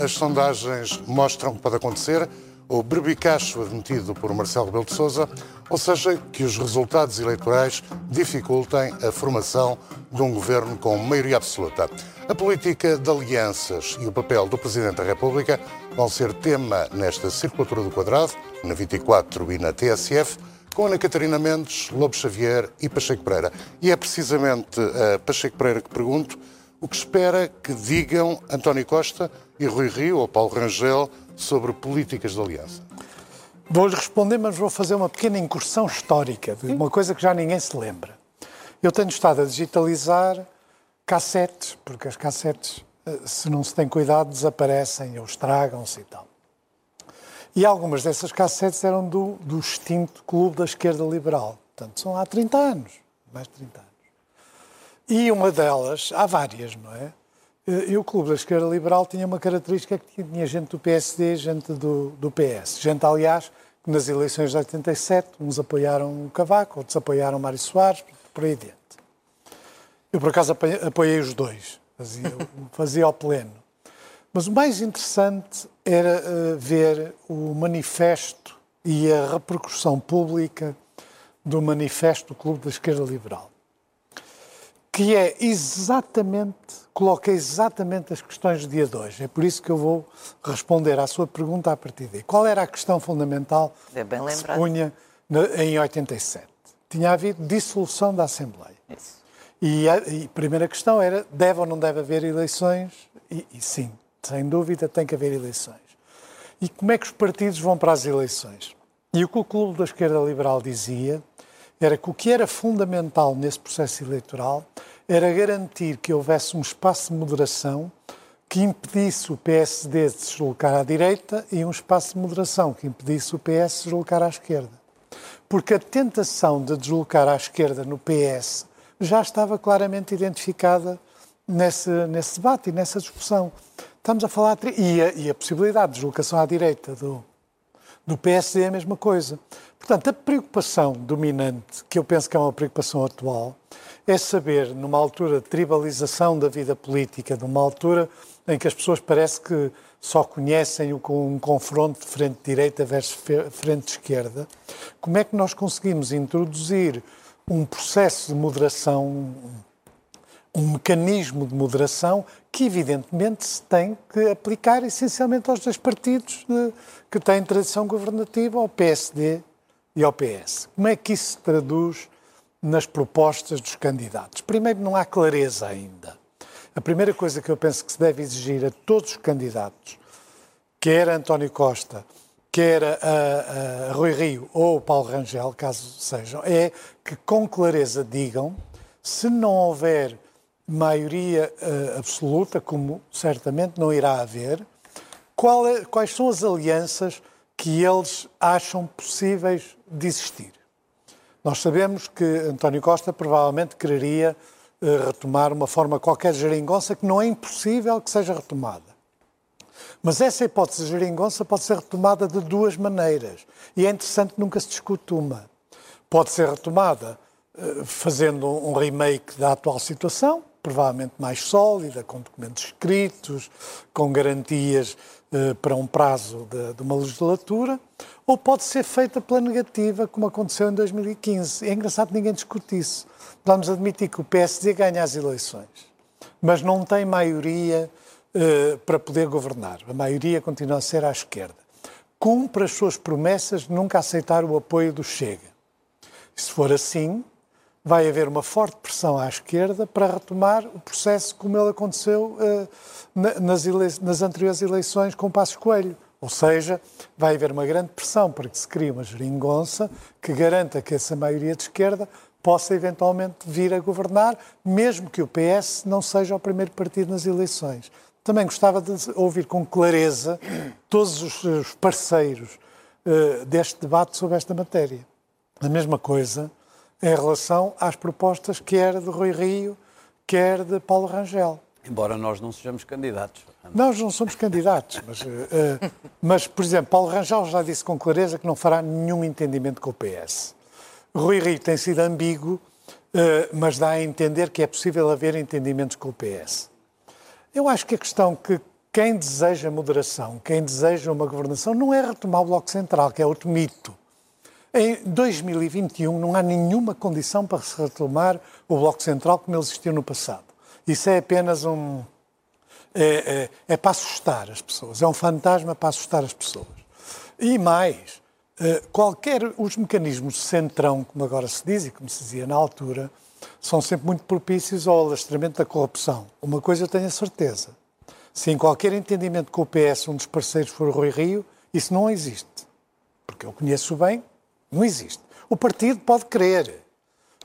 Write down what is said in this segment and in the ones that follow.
As sondagens mostram que pode acontecer o berbicacho admitido por Marcelo Rebelo de Sousa, ou seja, que os resultados eleitorais dificultem a formação de um governo com maioria absoluta. A política de alianças e o papel do Presidente da República vão ser tema nesta circulatura do quadrado, na 24 e na TSF, com Ana Catarina Mendes, Lobo Xavier e Pacheco Pereira. E é precisamente a Pacheco Pereira que pergunto o que espera que digam António Costa e Rui Rio ou Paulo Rangel sobre políticas de aliança. Vou-lhe responder, mas vou fazer uma pequena incursão histórica de uma coisa que já ninguém se lembra. Eu tenho estado a digitalizar cassetes, porque as cassetes, eh, se não se tem cuidado, desaparecem ou estragam-se e tal. E algumas dessas cassetes eram do, do extinto Clube da Esquerda Liberal. Portanto, são há 30 anos, mais de 30 anos. E uma delas, há várias, não é? Eh, E o Clube da Esquerda Liberal tinha uma característica que tinha gente do PSD, gente do, do PS. Gente, aliás, que nas eleições de 87, uns apoiaram o Cavaco, outros apoiaram Mário Soares, por aí adiante. Eu, por acaso, apoiei, os dois, fazia, fazia ao pleno. Mas o mais interessante era eh, ver o manifesto e a repercussão pública do manifesto do Clube da Esquerda Liberal que é exatamente, coloca exatamente as questões do dia de hoje. É por isso que eu vou responder à sua pergunta a partir daí. Qual era a questão fundamental É que se punha em 87? Tinha havido dissolução da Assembleia. Isso. E a, e primeira questão era, deve ou não deve haver eleições? E, e sim, sem dúvida tem que haver eleições. E como é que os partidos vão para as eleições? E o que o Clube da Esquerda Liberal dizia era que o que era fundamental nesse processo eleitoral era garantir que houvesse um espaço de moderação que impedisse o PSD de se deslocar à direita e um espaço de moderação que impedisse o PS de se deslocar à esquerda. Porque a tentação de deslocar à esquerda no PS já estava claramente identificada nesse, nesse debate e nessa discussão. Estamos a falar. E a, e a possibilidade de deslocação à direita do, do PSD é a mesma coisa. Portanto, a preocupação dominante, que eu penso que é uma preocupação atual, é saber, numa altura de tribalização da vida política, numa altura em que as pessoas parece que só conhecem um confronto de frente-direita versus fe- frente-esquerda, como é que nós conseguimos introduzir um processo de moderação, um mecanismo de moderação que, evidentemente, se tem que aplicar essencialmente aos dois partidos que têm tradição governativa, ao PSD e ao PS. Como é que isso se traduz nas propostas dos candidatos? Primeiro, não há clareza ainda. A primeira coisa que eu penso que se deve exigir a todos os candidatos, quer António Costa, quer a, a Rui Rio ou o Paulo Rangel, caso sejam, é que com clareza digam, se não houver maioria eh, absoluta, como certamente não irá haver, é- quais são as alianças que eles acham possíveis de existir. Nós sabemos que António Costa provavelmente quereria eh, retomar uma forma qualquer de geringonça que não é impossível que seja retomada. Mas essa hipótese de geringonça pode ser retomada de duas maneiras. E é interessante que nunca se discute uma. Pode ser retomada eh, fazendo um remake da atual situação, provavelmente mais sólida, com documentos escritos, com garantias eh, para um prazo de, de uma legislatura, ou pode ser feita pela negativa, como aconteceu em 2015. É engraçado que ninguém discute isso. Vamos admitir que o PSD ganha as eleições, mas não tem maioria eh, para poder governar. A maioria continua a ser à esquerda. Cumpre as suas promessas de nunca aceitar o apoio do Chega. Se for assim, vai haver uma forte pressão à esquerda para retomar o processo como ele aconteceu na- nas, nas anteriores eleições com Passos Coelho. Ou seja, vai haver uma grande pressão para que se crie uma geringonça que garanta que essa maioria de esquerda possa eventualmente vir a governar, mesmo que o PS não seja o primeiro partido nas eleições. Também gostava de ouvir com clareza todos os parceiros uh, deste debate sobre esta matéria. A mesma coisa em relação às propostas quer de Rui Rio, quer de Paulo Rangel. Embora nós não sejamos candidatos. Nós não somos candidatos, mas, uh, mas, por exemplo, Paulo Rangel já disse com clareza que não fará nenhum entendimento com o PS. Rui Rio tem sido ambíguo, uh, mas dá a entender que é possível haver entendimentos com o PS. Eu acho que a questão que quem deseja moderação, quem deseja uma governação, não é retomar o Bloco Central, que é outro mito. Em 2021 não há nenhuma condição para se retomar o Bloco Central como ele existiu no passado. Isso é apenas um. É, é, é para assustar as pessoas, é um fantasma para assustar as pessoas. E mais, eh, qualquer. Os mecanismos de centrão, como agora se diz e como se dizia na altura, são sempre muito propícios ao alastramento da corrupção. Uma coisa eu tenho a certeza. Se em qualquer entendimento com o PS um dos parceiros for o Rui Rio, isso não existe. Porque eu conheço bem, não existe. O partido pode querer,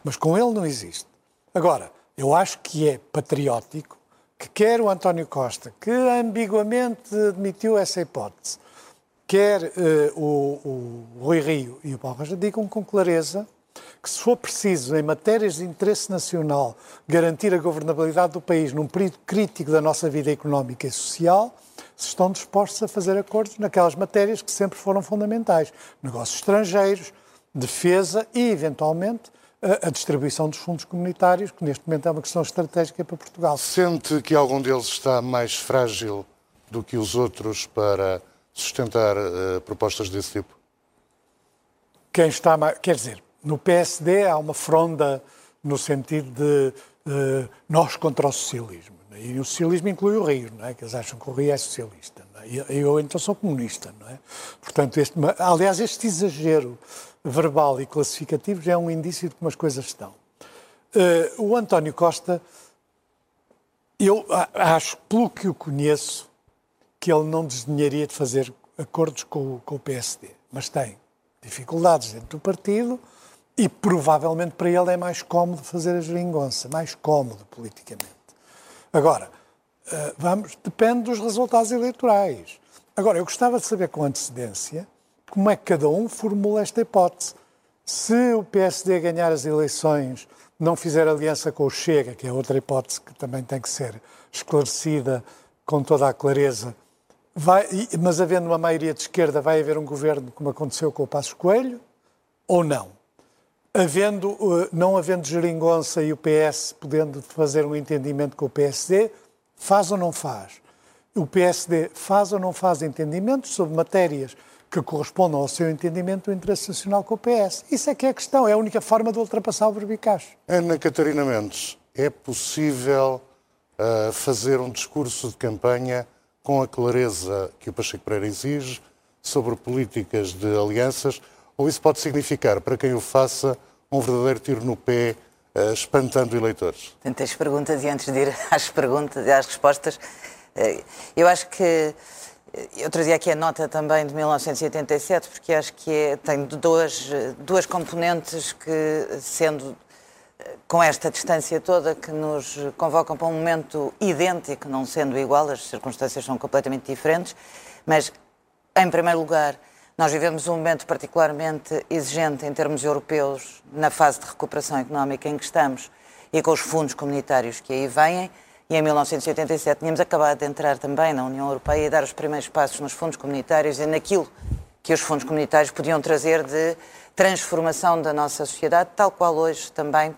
mas com ele não existe. Agora, eu acho que é patriótico que quer o António Costa, que ambiguamente admitiu essa hipótese, quer uh, o, o Rui Rio e o Paulo Rocha digam com clareza que, se for preciso, em matérias de interesse nacional, garantir a governabilidade do país num período crítico da nossa vida económica e social, se estão dispostos a fazer acordos naquelas matérias que sempre foram fundamentais: negócios estrangeiros, defesa e, eventualmente, a, distribuição dos fundos comunitários, que neste momento é uma questão estratégica para Portugal. Sente que algum deles está mais frágil do que os outros para sustentar uh, propostas desse tipo? Quem está mais. Quer dizer, no PSD há uma fronda no sentido de uh, nós contra o socialismo. Né? E o socialismo inclui o Rio, não é? que eles acham que o Rio é socialista. É? E eu então sou comunista. Não é? Portanto, este, aliás, este exagero verbal e classificativo já é um indício de como as coisas estão. Uh, o António Costa, eu acho, pelo que o conheço, que ele não desdenharia de fazer acordos com, com o PSD, mas tem dificuldades dentro do partido e provavelmente para ele é mais cómodo fazer a geringonça, mais cómodo politicamente. Agora, eh, vamos, depende dos resultados eleitorais. Agora, eu gostava de saber com antecedência como é que cada um formula esta hipótese. Se o PSD ganhar as eleições, não fizer aliança com o Chega, que é outra hipótese que também tem que ser esclarecida com toda a clareza, vai, mas havendo uma maioria de esquerda, vai haver um governo como aconteceu com o Passos Coelho, ou não? Havendo, uh, não havendo geringonça e o PS podendo fazer um entendimento com o PSD, faz ou não faz? O PSD faz ou não faz entendimentos sobre matérias que correspondam ao seu entendimento do interesse nacional com o PS? Isso é que é a questão, é a única forma de ultrapassar o verbicacho. Ana Catarina Mendes, é possível uh, fazer um discurso de campanha com a clareza que o Pacheco Pereira exige sobre políticas de alianças, ou isso pode significar, para quem o faça, um verdadeiro tiro no pé, uh, espantando eleitores? Tantas perguntas e antes de ir às perguntas e às respostas, uh, eu acho que eh, eu trazia aqui a nota também de 1987, porque acho que é, tem duas, duas componentes que, sendo com esta distância toda que nos convocam para um momento idêntico, não sendo igual, as circunstâncias são completamente diferentes, mas, em primeiro lugar, nós vivemos um momento particularmente exigente em termos europeus na fase de recuperação económica em que estamos e com os fundos comunitários que aí vêm. E em 1987 tínhamos acabado de entrar também na União Europeia e dar os primeiros passos nos fundos comunitários e naquilo que os fundos comunitários podiam trazer de transformação da nossa sociedade, tal qual hoje também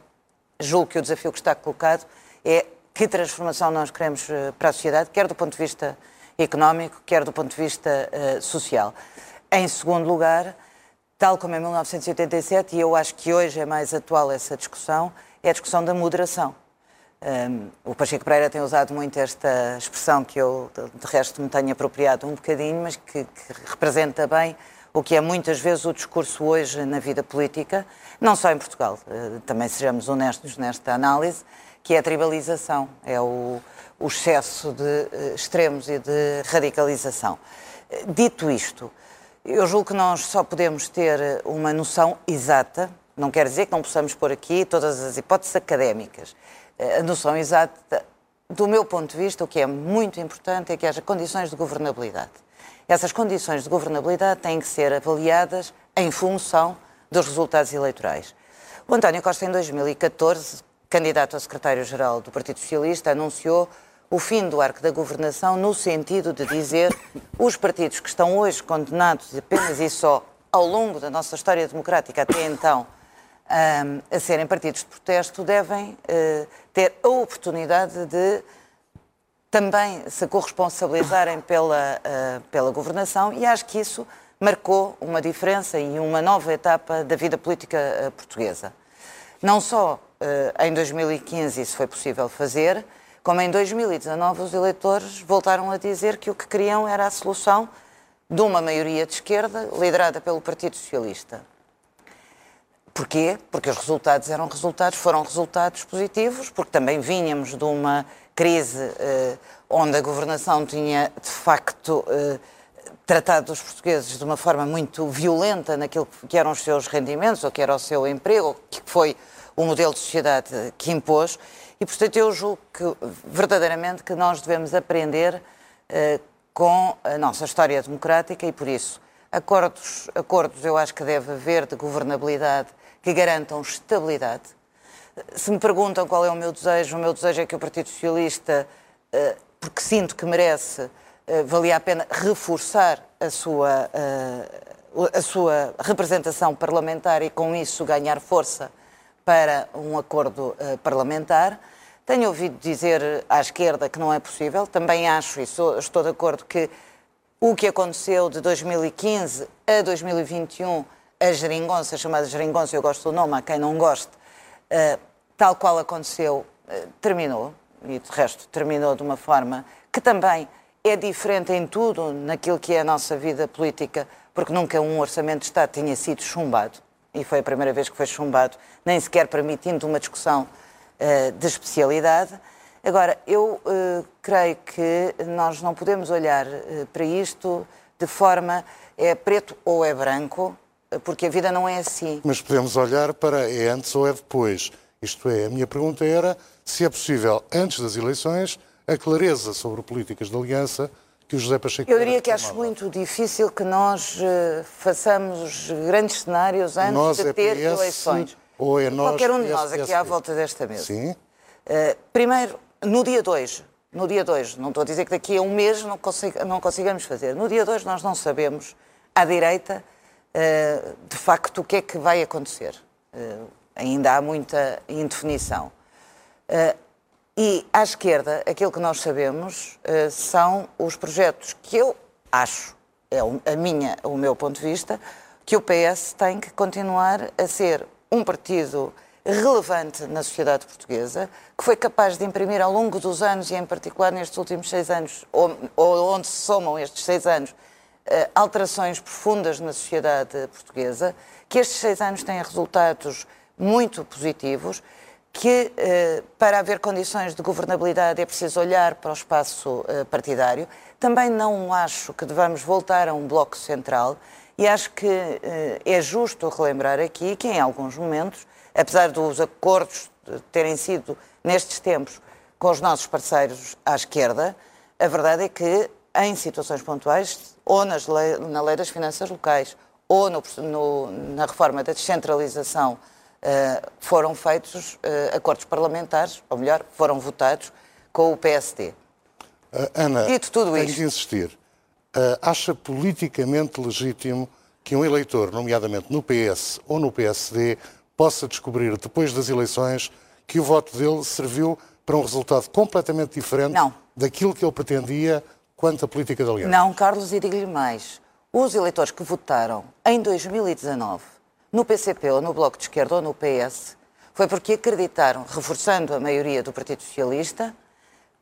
julgo que o desafio que está colocado é que transformação nós queremos eh, para a sociedade, quer do ponto de vista económico, quer do ponto de vista uh, social. Em segundo lugar, tal como em 1987, e eu acho que hoje é mais atual essa discussão, é a discussão da moderação. Um, o Pacheco Pereira tem usado muito esta expressão que eu, de resto, me tenho apropriado um bocadinho, mas que, que representa bem o que é muitas vezes o discurso hoje na vida política, não só em Portugal, eh, também sejamos honestos nesta análise, que é a tribalização, é o, o excesso de eh, extremos e de radicalização. Dito isto, eu julgo que nós só podemos ter uma noção exata, Não quer dizer que não possamos pôr aqui todas as hipóteses académicas. A noção exata, do meu ponto de vista, o que é muito importante é que haja condições de governabilidade. Essas condições de governabilidade têm que ser avaliadas em função dos resultados eleitorais. O António Costa, em 2014, candidato a secretário-geral do Partido Socialista, anunciou o fim do arco da governação no sentido de dizer os partidos que estão hoje condenados apenas e só ao longo da nossa história democrática até então um, a serem partidos de protesto devem uh, ter a oportunidade de também se corresponsabilizarem pela, uh, pela governação e acho que isso marcou uma diferença e uma nova etapa da vida política uh, portuguesa. Não só em 2015 isso foi possível fazer, como em 2019 os eleitores voltaram a dizer que o que queriam era a solução de uma maioria de esquerda liderada pelo Partido Socialista. Porquê? Porque os resultados eram resultados, foram resultados positivos, porque também vínhamos de uma crise eh, onde a governação tinha, de facto, eh, tratado os portugueses de uma forma muito violenta naquilo que eram os seus rendimentos, ou que era o seu emprego, ou que foi o modelo de sociedade que impôs. E, portanto, eu julgo que, verdadeiramente, que nós devemos aprender eh, com a nossa história democrática e, por isso, acordos, acordos eu acho que deve haver de governabilidade que garantam estabilidade. Se me perguntam qual é o meu desejo, o meu desejo é que o Partido Socialista, eh, porque sinto que merece, eh, valia a pena reforçar a sua, a sua representação parlamentar e, com isso, ganhar força para um acordo parlamentar. Tenho ouvido dizer à esquerda que não é possível. Também acho, e sou, estou de acordo, que o que aconteceu de 2015 a 2021, a geringonça, chamada geringonça, eu gosto do nome, há quem não goste, uh, tal qual aconteceu, uh, terminou. E, de resto, terminou de uma forma que também é diferente em tudo naquilo que é a nossa vida política, porque nunca um orçamento de Estado tinha sido chumbado. E foi a primeira vez que foi chumbado, nem sequer permitindo uma discussão eh, de especialidade. Agora, eu uh, creio que nós não podemos olhar uh, para isto de forma é preto ou é branco, porque a vida não é assim. Mas podemos olhar para é antes ou é depois. Isto é, a minha pergunta era se é possível, antes das eleições, a clareza sobre políticas de aliança que o José Pacheco Eu diria que acho muito difícil que nós uh, façamos grandes cenários antes nós de é ter PS, eleições. Ou é nós, Qualquer um de nós aqui à volta desta mesa. Sim. Uh, primeiro, no dia 2, no dia 2, não estou a dizer que daqui a um mês não, consiga, não consigamos fazer. No dia 2 nós não sabemos, à direita, de facto, o que é que vai acontecer. Uh, ainda há muita indefinição. e à esquerda, aquilo que nós sabemos são os projetos que eu acho, é a minha, o meu ponto de vista, que o PS tem que continuar a ser um partido relevante na sociedade portuguesa, que foi capaz de imprimir ao longo dos anos, e em particular nestes últimos seis anos, ou, ou onde se somam estes seis anos, alterações profundas na sociedade portuguesa, que estes seis anos têm resultados muito positivos, que uh, para haver condições de governabilidade é preciso olhar para o espaço uh, partidário. Também não acho que devamos voltar a um bloco central e acho que eh, é justo relembrar aqui que, em alguns momentos, apesar dos acordos terem sido, nestes tempos, com os nossos parceiros à esquerda, a verdade é que, em situações pontuais, ou nas lei, na lei das finanças locais, ou no, no, na reforma da descentralização, uh, foram feitos uh, acordos parlamentares, ou melhor, foram votados com o PSD. Uh, Ana, Dito tudo tenho isto, que insistir. Acha politicamente legítimo que um eleitor, nomeadamente no PS ou no PSD, possa descobrir depois das eleições que o voto dele serviu para um resultado completamente diferente Não. daquilo que ele pretendia quanto à política de aliança? Não, Carlos, e digo-lhe mais. Os eleitores que votaram em 2019 no PCP ou no Bloco de Esquerda ou no PS foi porque acreditaram, reforçando a maioria do Partido Socialista,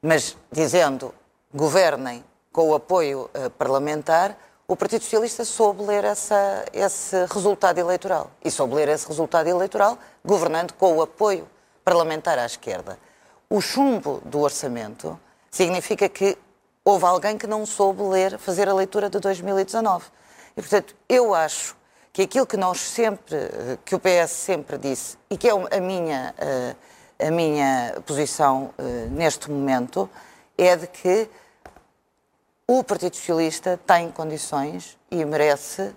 mas dizendo governem com o apoio uh, parlamentar, o Partido Socialista soube ler essa, esse resultado eleitoral. E soube ler esse resultado eleitoral governando com o apoio parlamentar à esquerda. O chumbo do orçamento significa que houve alguém que não soube ler, fazer a leitura de 2019. E, portanto, eu acho que aquilo que nós sempre, eh, que o PS sempre disse, e que é a minha, eh, a minha posição eh, neste momento, é de que o Partido Socialista tem condições e merece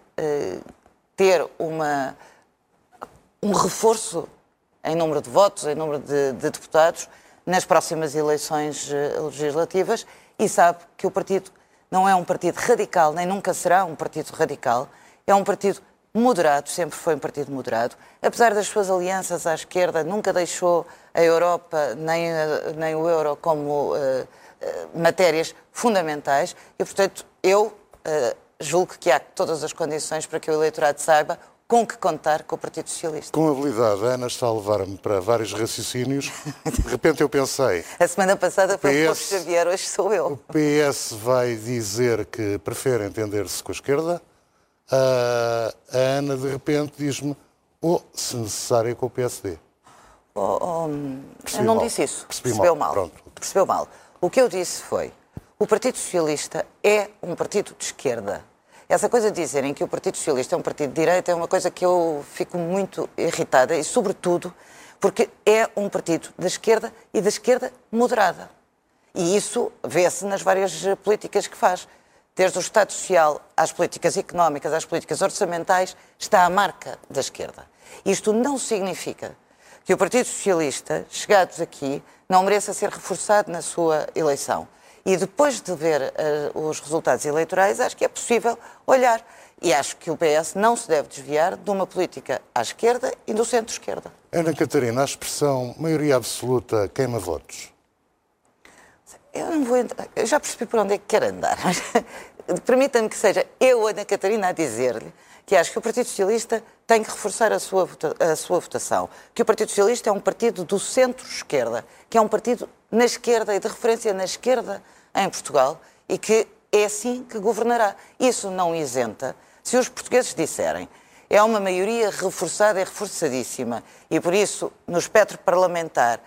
ter uma, um reforço em número de votos, em número de, de deputados, nas próximas eleições legislativas e sabe que o partido não é um partido radical, nem nunca será um partido radical, é um partido moderado, sempre foi um partido moderado. Apesar das suas alianças à esquerda, nunca deixou a Europa nem, nem o euro como uh, uh, matérias fundamentais e, portanto, eu uh, julgo que há todas as condições para que o eleitorado saiba com que contar com o Partido Socialista. Com habilidade, a Ana está a levar-me para vários raciocínios. De repente eu pensei... a semana passada foi PS, o Xavier, hoje sou eu. O PS vai dizer que prefere entender-se com a esquerda. Uh, a Ana, de repente, diz-me, ou, oh, se necessário, com o PSD. Oh, oh, eu não mal. disse isso. Percebi Percebeu mal. mal. Percebeu mal. O que eu disse foi, o Partido Socialista é um partido de esquerda essa coisa de dizerem que o Partido Socialista é um partido de direita é uma coisa que eu fico muito irritada e, sobretudo, porque é um partido da esquerda e da esquerda moderada. E isso vê-se nas várias políticas que faz. Desde o Estado Social às políticas económicas, às políticas orçamentais, está a marca da esquerda. Isto não significa que o Partido Socialista, chegados aqui, não mereça ser reforçado na sua eleição. E depois de ver uh, os resultados eleitorais, acho que é possível olhar. E acho que o PS não se deve desviar de uma política à esquerda e do centro-esquerda. Ana Catarina, a expressão maioria absoluta queima votos. Eu não vou entrar. Eu já percebi por onde é que quer andar. Permita-me que seja eu, Ana Catarina, a dizer-lhe que acho que o Partido Socialista tem que reforçar a sua, a sua votação. Que o Partido Socialista é um partido do centro-esquerda, que é um partido na esquerda e de referência na esquerda em Portugal e que é assim que governará. Isso não isenta. Se os portugueses disserem é uma maioria reforçada e reforçadíssima e por isso no espectro parlamentar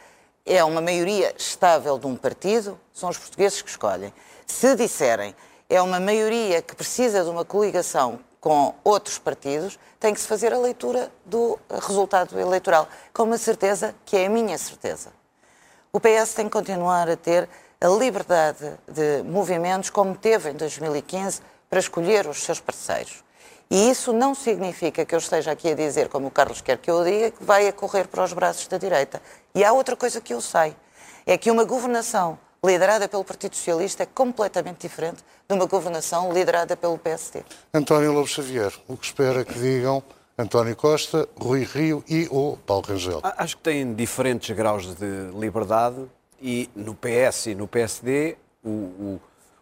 é uma maioria estável de um partido, são os portugueses que escolhem. Se disserem é uma maioria que precisa de uma coligação com outros partidos, tem que se fazer a leitura do resultado eleitoral, com uma certeza que é a minha certeza. O PS tem que continuar a ter a liberdade de movimentos como teve em 2015 para escolher os seus parceiros. E isso não significa que eu esteja aqui a dizer, como o Carlos quer que eu diga, que vai a correr para os braços da direita. E há outra coisa que eu sei, é que uma governação liderada pelo Partido Socialista é completamente diferente de uma governação liderada pelo PSD. António Lobo Xavier, o que espera que digam António Costa, Rui Rio e o Paulo Rangel. Acho que têm diferentes graus de liberdade e no PS e no PSD o, o,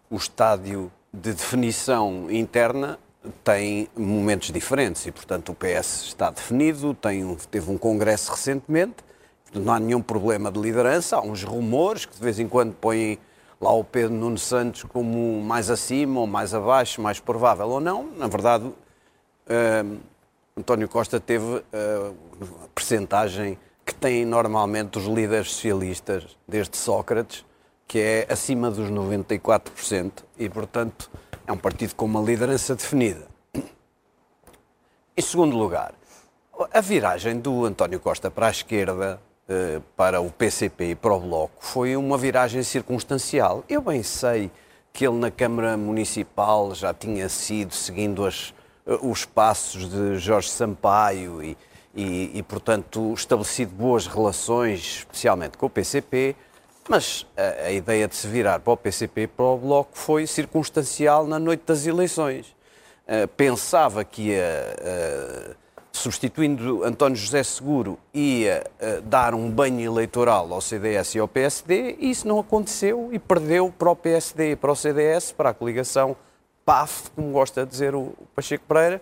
o estádio de definição interna tem momentos diferentes e, portanto, o PS está definido, tem um, teve um congresso recentemente, não há nenhum problema de liderança, há uns rumores que de vez em quando põem lá o Pedro Nuno Santos como mais acima ou mais abaixo, mais provável ou não. Na verdade, uh, António Costa teve uh, a percentagem que têm normalmente os líderes socialistas, desde Sócrates, que é acima dos 94%, e, portanto, é um partido com uma liderança definida. Em segundo lugar, a viragem do António Costa para a esquerda, uh, para o PCP e para o Bloco, foi uma viragem circunstancial. Eu bem sei que ele na Câmara Municipal já tinha sido seguindo as eh, os passos de Jorge Sampaio e, e, e, portanto, estabelecido boas relações, especialmente com o PCP, mas a, a, ideia de se virar para o PCP para o Bloco foi circunstancial na noite das eleições. Uh, pensava que ia, uh, substituindo António José Seguro, ia uh, dar um banho eleitoral ao CDS e ao PSD, e isso não aconteceu e perdeu para o PSD para o CDS, para a coligação PAF, como gosta de dizer o Pacheco Pereira,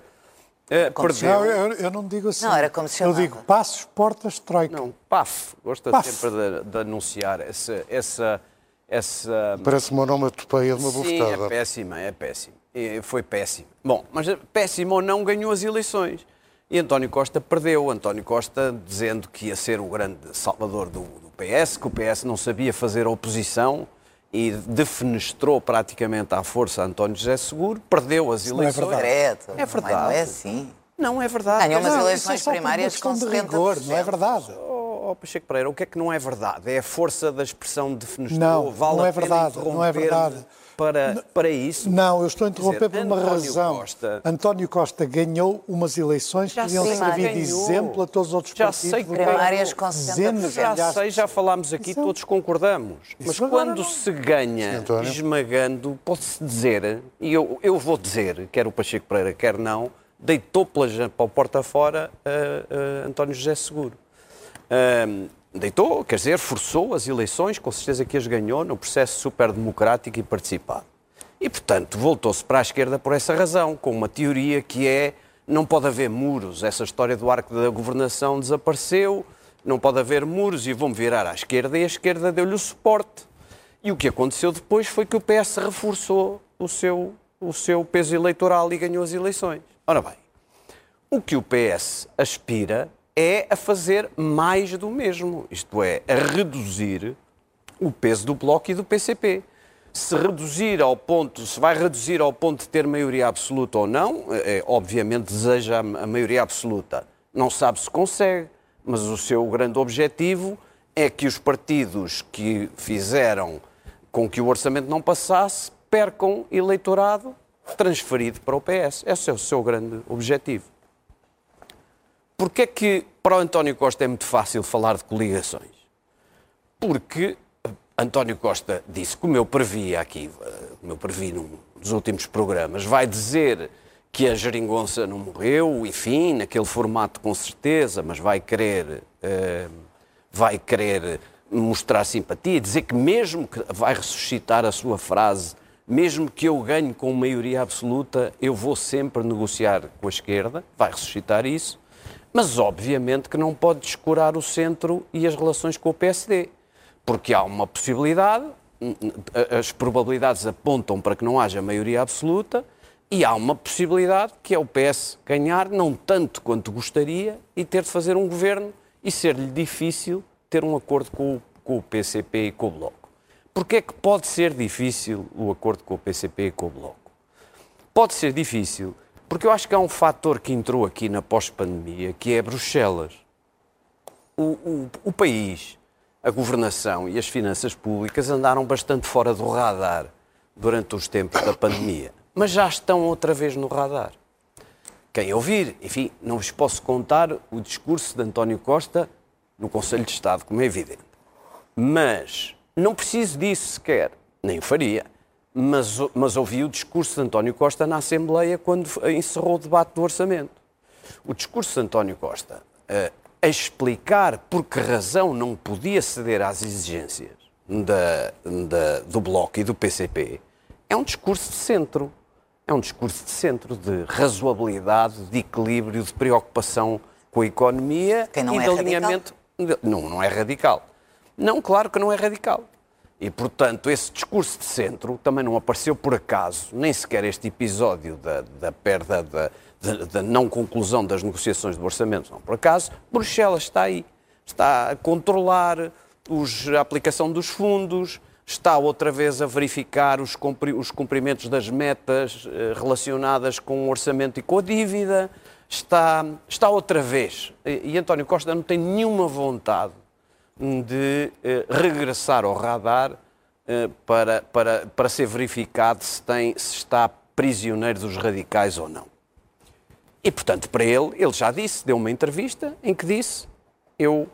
uh, perdeu. Não, eu, eu, não digo assim. Não, era como se chamava. Eu digo passos, portas, troika. Não, PAF. Gosta Paf. sempre de, de, anunciar essa, essa, essa... Parece uma onomatopeia de uma Sim, bufetada. é péssima, é péssimo. foi péssimo. Bom, mas péssimo ou não ganhou as eleições. E António Costa perdeu. António Costa dizendo que ia ser o grande salvador do, do PS, que o PS não sabia fazer oposição e defenestrou praticamente à força António José Seguro, perdeu as eleições. Não é verdade. É verdade. Não é assim. Não é verdade. Ganhou umas eleições é primárias com de rigor, 70%. não é verdade. Oh, Pacheco Pereira, o que é que não é verdade? É a força da expressão defenestrou? Não, vale não a é pena verdade, não é verdade. Para, para isso? Não, eu estou a interromper dizer, por uma António razão. Costa- António Costa ganhou umas eleições que Já deviam sei servir que de ganhou. exemplo a todos os outros Já partidos. sei que Primárias com dezenas, 60%. Já milhares sei, já falámos aqui, Isso- todos concordamos. Mas Isso agora quando não. se ganha esmagando, pode-se dizer, e eu, eu vou dizer, quer o Pacheco Pereira, quer não, deitou pela, para o porta fora uh, uh, António José Seguro. Um, deitou, quer dizer, forçou as eleições, com certeza que as ganhou, no processo super democrático e participado. E, portanto, voltou-se para a esquerda por essa razão, com uma teoria que é não pode haver muros. Essa história do arco da governação desapareceu, não pode haver muros e vão virar à esquerda e a esquerda deu-lhe o suporte. E o que aconteceu depois foi que o PS reforçou o seu, o seu peso eleitoral e ganhou as eleições. Ora bem, o que o PS aspira é a fazer mais do mesmo, isto é, a reduzir o peso do Bloco e do PCP. Se reduzir ao ponto, se vai reduzir ao ponto de ter maioria absoluta ou não, é, obviamente deseja a maioria absoluta. Não sabe se consegue, mas o seu grande objetivo é que os partidos que fizeram com que o orçamento não passasse percam eleitorado transferido para o PS. Esse é o seu grande objetivo. Porquê é que para o António Costa é muito fácil falar de coligações? Porque António Costa disse, como eu previ aqui, eh, como eu previ num dos últimos programas, vai dizer que a geringonça não morreu, enfim, naquele formato com certeza, mas vai querer, eh, vai querer mostrar simpatia, dizer que mesmo que vai ressuscitar a sua frase, mesmo que eu ganhe com maioria absoluta, eu vou sempre negociar com a esquerda, vai ressuscitar isso, mas obviamente que não pode descurar o centro e as relações com o PSD, porque há uma possibilidade, as probabilidades apontam para que não haja maioria absoluta, e há uma possibilidade que é o PS ganhar, não tanto quanto gostaria, e ter de fazer um governo e ser-lhe difícil ter um acordo com o, com o PCP e com o Bloco. Porquê é que pode ser difícil o acordo com o PCP e com o Bloco? Pode ser difícil porque eu acho que há um fator que entrou aqui na pós-pandemia, que é Bruxelas. O, o, o país, a governação e as finanças públicas andaram bastante fora do radar durante os tempos da pandemia, mas já estão outra vez no radar. Quem ouvir, enfim, não vos posso contar o discurso de António Costa no Conselho de Estado, como é evidente. Mas não preciso disso sequer, nem o faria. Mas, mas ouvi o discurso de António Costa na Assembleia quando encerrou o debate do orçamento. O discurso de António Costa uh, a explicar por que razão não podia ceder às exigências da, da, do Bloco e do PCP é um discurso de centro. É um discurso de centro, de razoabilidade, de equilíbrio, de preocupação com a economia e é de radical? alinhamento. Não, não é radical. Não, claro que não é radical. E, portanto, esse discurso de centro também não apareceu por acaso, nem sequer este episódio da, da perda, da, da, da não conclusão das negociações do orçamento, não por acaso. Bruxelas está aí, está a controlar os, a aplicação dos fundos, está outra vez a verificar os, cumpri, os cumprimentos das metas eh, relacionadas com o orçamento e com a dívida, está, está outra vez. E, e António Costa não tem nenhuma vontade de eh, regressar ao radar eh, para, para, para ser verificado se, tem, se está prisioneiro dos radicais ou não. E, portanto, para ele, ele já disse, deu uma entrevista em que disse: Eu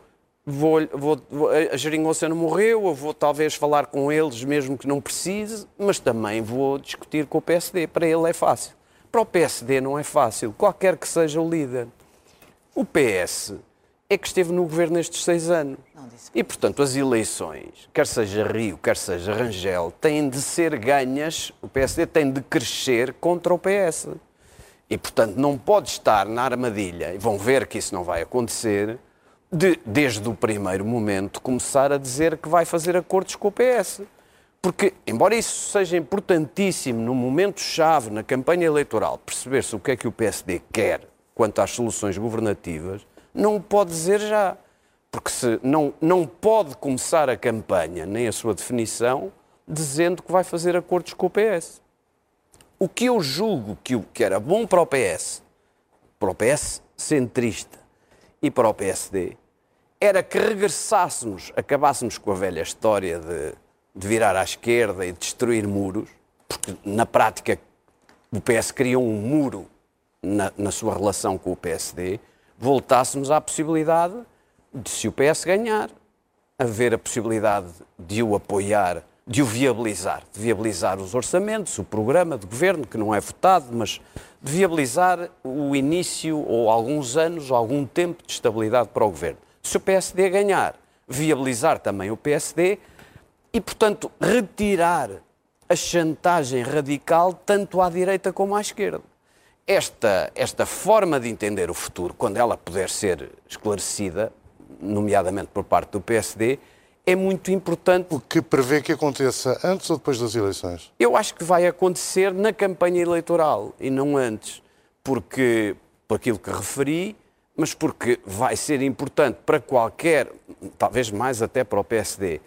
vou, vou, a geringonça não morreu, eu vou talvez falar com eles, mesmo que não precise, mas também vou discutir com o PSD. Para ele é fácil. Para o PSD não é fácil, qualquer que seja o líder. O PS é que esteve no governo estes seis anos. E, portanto, as eleições, quer seja Rio, quer seja Rangel, têm de ser ganhas, o PSD tem de crescer contra o PS. E, portanto, não pode estar na armadilha, e vão ver que isso não vai acontecer, de, desde o primeiro momento, começar a dizer que vai fazer acordos com o PS. Porque, embora isso seja importantíssimo no momento-chave, na campanha eleitoral, perceber-se o que é que o PSD quer quanto às soluções governativas, não o pode dizer já. Porque se não, não pode começar a campanha, nem a sua definição, dizendo que vai fazer acordos com o PS. O que eu julgo que, que era bom para o PS, para o PS centrista e para o PSD era que regressássemos, acabássemos com a velha história de, de virar à esquerda e destruir muros, porque na prática o PS criou um muro na, na sua relação com o PSD, voltássemos à possibilidade de, se o PS ganhar, haver a possibilidade de o apoiar, de o viabilizar, de viabilizar os orçamentos, o programa de governo, que não é votado, mas de viabilizar o início ou alguns anos, ou algum tempo de estabilidade para o governo. Se o PSD ganhar, viabilizar também o PSD e, portanto, retirar a chantagem radical tanto à direita como à esquerda. Esta, esta forma de entender o futuro, quando ela puder ser esclarecida, nomeadamente por parte do PSD, é muito importante. O que prevê que aconteça antes ou depois das eleições? Eu acho que vai acontecer na campanha eleitoral e não antes, porque, por aquilo que referi, mas porque vai ser importante para qualquer, talvez mais até para o PSD,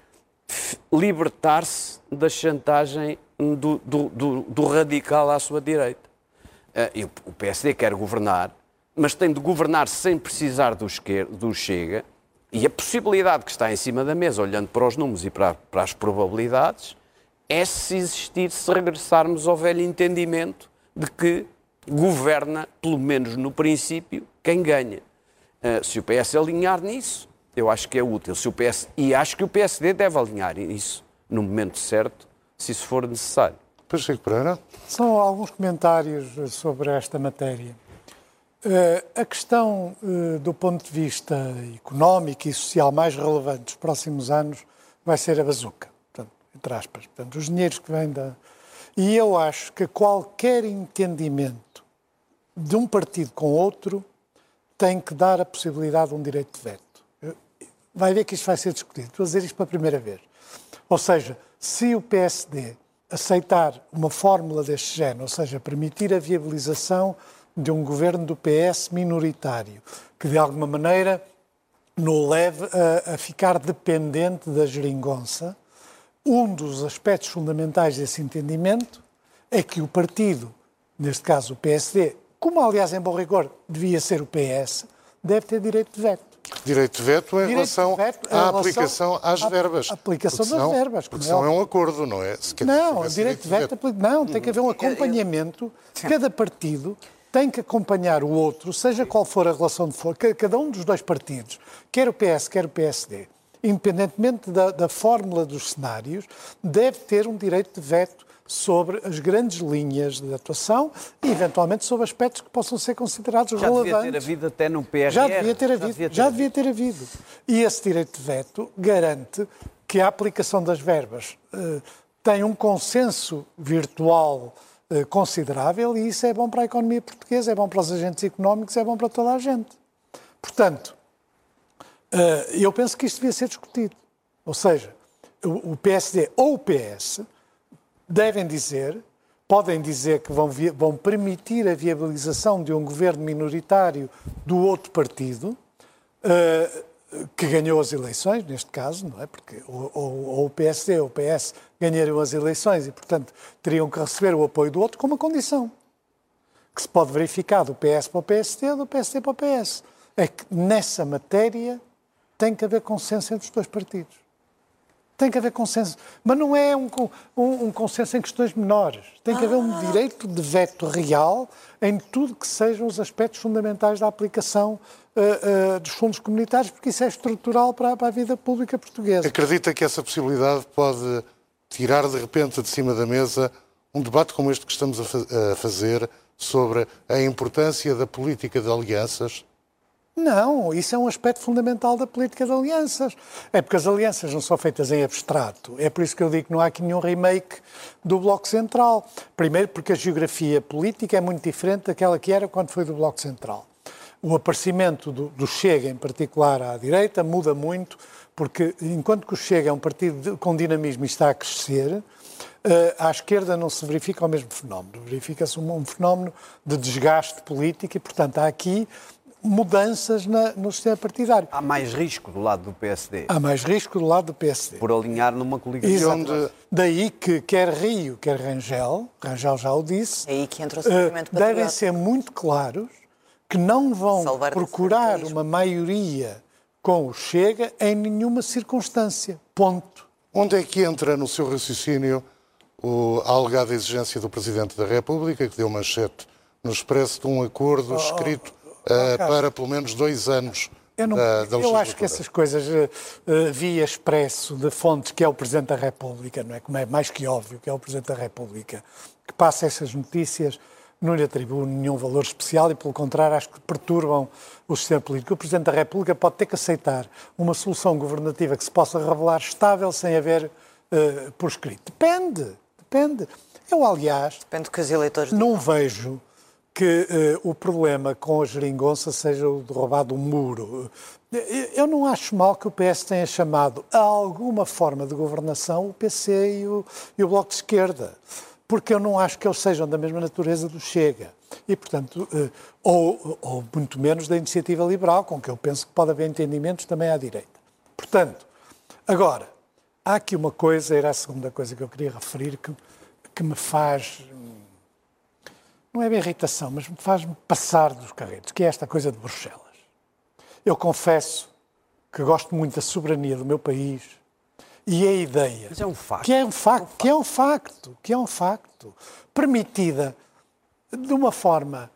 libertar-se da chantagem do, do, do, do, radical à sua direita. E o PSD quer governar, mas tem de governar sem precisar do, esquerdo, do Chega, e a possibilidade que está em cima da mesa, olhando para os números e para, para as probabilidades, é se existir, se regressarmos ao velho entendimento de que governa, pelo menos no princípio, quem ganha. Uh, se o PS alinhar nisso, eu acho que é útil. Se o PS, e acho que o PSD deve alinhar isso no momento certo, se isso for necessário. Pacheco Pereira. São alguns comentários sobre esta matéria. Uh, a questão, uh, do ponto de vista económico e social mais relevante dos próximos anos vai ser a bazuca, portanto, entre aspas. Portanto, os dinheiros que vêm da. E eu acho que qualquer entendimento de um partido com outro tem que dar a possibilidade de um direito de veto. Vai ver que isto vai ser discutido. Estou a dizer isto pela primeira vez. Ou seja, se o PSD aceitar uma fórmula deste género, ou seja, permitir a viabilização de um governo do PS minoritário, que de alguma maneira nos leve a, a ficar dependente da geringonça, um dos aspectos fundamentais desse entendimento é que o partido, neste caso o PSD, como aliás em bom rigor devia ser o PS, deve ter direito de veto. Direito de veto em direito relação veto, à relação aplicação às verbas. Aplicação das verbas. Porque senão é, é um acordo, não é? Se não, direito de veto, veto, não, tem que haver um acompanhamento. Cada partido tem que acompanhar o outro, seja qual for a relação de for, cada um dos dois partidos, quer o PS, quer o PSD, independentemente da, da fórmula dos cenários, deve ter um direito de veto sobre as grandes linhas de atuação e, eventualmente, sobre aspectos que possam ser considerados já relevantes. Já devia ter havido até no PRR. Já devia ter havido. Já devia ter, já devia ter havido. E esse direito de veto garante que a aplicação das verbas eh, tem um consenso virtual eh, considerável e isso é bom para a economia portuguesa, é bom para os agentes económicos, é bom para toda a gente. Portanto, eh, eu penso que isto devia ser discutido. Ou seja, o PSD ou o PS devem dizer, podem dizer que vão, vão permitir a viabilização de um governo minoritário do outro partido, uh, que ganhou as eleições, neste caso, não é? Porque ou, ou, ou o PSD ou o PS ganharam as eleições e, portanto, teriam que receber o apoio do outro com uma condição que se pode verificar do PS para o PSD ou do PSD para o PS. É que nessa matéria tem que haver consenso entre os dois partidos. Tem que haver consenso. Mas não é um, um, um consenso em questões menores. Tem que haver um ah. direito de veto real em tudo que sejam os aspectos fundamentais da aplicação uh, uh, dos fundos comunitários, porque isso é estrutural para, para a vida pública portuguesa. Acredita que essa possibilidade pode tirar de repente de cima da mesa um debate como este que estamos a, fa a fazer sobre a importância da política de alianças não, isso é um aspecto fundamental da política de alianças. É porque as alianças não são feitas em abstrato. É por isso que eu digo que não há aqui nenhum remake do Bloco Central. Primeiro, porque a geografia política é muito diferente daquela que era quando foi do Bloco Central. O aparecimento do, do Chega, em particular à direita, muda muito, porque enquanto que o Chega é um partido com dinamismo e está a crescer, Uh, à esquerda não se verifica o mesmo fenómeno. Verifica-se um, um, fenómeno de desgaste político e, portanto, há aqui mudanças na, no sistema partidário. Há mais risco do lado do PSD. Há mais risco do lado do PSD. Por alinhar numa coligação. De... Daí que quer Rio, quer Rangel, Rangel já o disse, é aí que entra o sentimento uh, devem ser muito claros que não vão Salvar procurar uma maioria com o Chega em nenhuma circunstância. Ponto. Onde é que entra no seu raciocínio o, a alegada exigência do Presidente da República, que deu manchete no Expresso de um acordo escrito eh, para pelo menos dois anos Eu, não- da, da eu acho que essas coisas eh, via expresso de fontes que é o Presidente da República, não é? Como é mais que óbvio que é o Presidente da República, que passa essas notícias, não lhe atribuo nenhum valor especial e, pelo contrário, acho que perturbam o sistema político. O Presidente da República pode ter que aceitar uma solução governativa que se possa revelar estável sem haver eh, por escrito. Depende, depende. Eu, aliás, Depende do que os eleitores não vejo que eh, o problema com a geringonça seja o de roubar do muro. Eu não acho mal que o PS tenha chamado a alguma forma de governação o PC e o, e o Bloco de Esquerda, porque eu não acho que eles sejam da mesma natureza do Chega. E, portanto, eh, ou, ou muito menos da iniciativa liberal, com que eu penso que pode haver entendimentos também à direita. Portanto, agora, há aqui uma coisa, era a segunda coisa que eu queria referir, que, que me faz não é bem irritação, mas me faz-me passar dos carretos, que é esta coisa de Bruxelas. Eu confesso que gosto muito da soberania do meu país e a ideia Mas é um facto. que é um facto, que é um facto, que é um facto, permitida de uma forma